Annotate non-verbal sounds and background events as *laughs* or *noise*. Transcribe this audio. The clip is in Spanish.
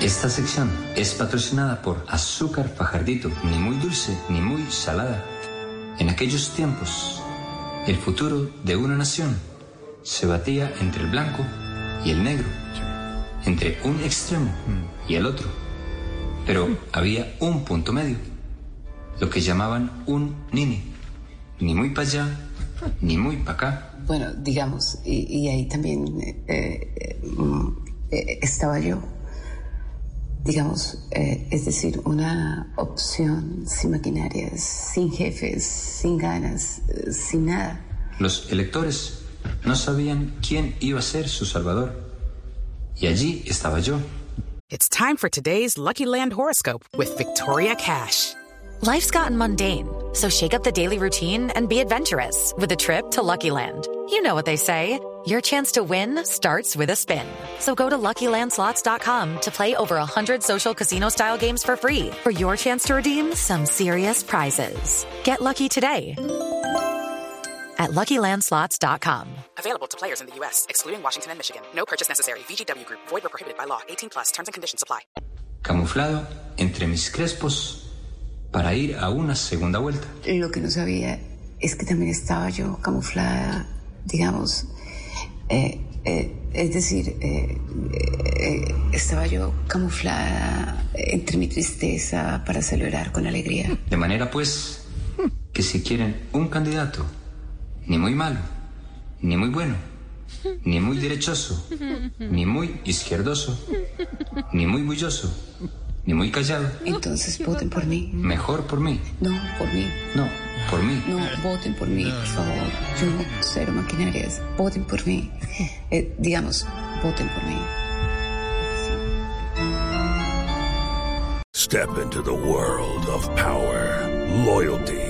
Esta sección es patrocinada por Azúcar Fajardito, ni muy dulce ni muy salada. En aquellos tiempos, el futuro de una nación se batía entre el blanco y el negro, entre un extremo y el otro. Pero había un punto medio, lo que llamaban un nini, ni muy para allá, ni muy para acá. Bueno, digamos, y, ahí también eh, eh, estaba yo, digamos, eh, es decir, una opción sin maquinarias, sin jefes, sin ganas, sin nada. Los electores no sabían quién iba a ser su salvador. Y allí estaba yo. It's time for today's Lucky Land horoscope with Victoria Cash. Life's gotten mundane, so shake up the daily routine and be adventurous with a trip to Lucky Land. You know what they say. Your chance to win starts with a spin. So go to LuckyLandSlots.com to play over 100 social casino-style games for free for your chance to redeem some serious prizes. Get lucky today at LuckyLandSlots.com. Available to players in the U.S., excluding Washington and Michigan. No purchase necessary. VGW Group. Void where prohibited by law. 18 plus. Terms and conditions apply. Camuflado entre mis crespos para ir a una segunda vuelta. Lo que no sabía es que también estaba yo camuflada, digamos, eh, eh, es decir, eh, estaba yo camuflada entre mi tristeza para celebrar con alegría. De manera pues que si quieren un candidato ni muy malo, ni muy bueno, ni muy derechoso, ni muy izquierdoso, ni muy bulloso, ni muy callado. Entonces voten por mí. Mejor por mí. No, por mí. No, por mí. No, voten por mí, por favor. Yo cero maquinarias. Voten por mí. *laughs* Eh, digamos, voten por mí. Step into the world of power, loyalty,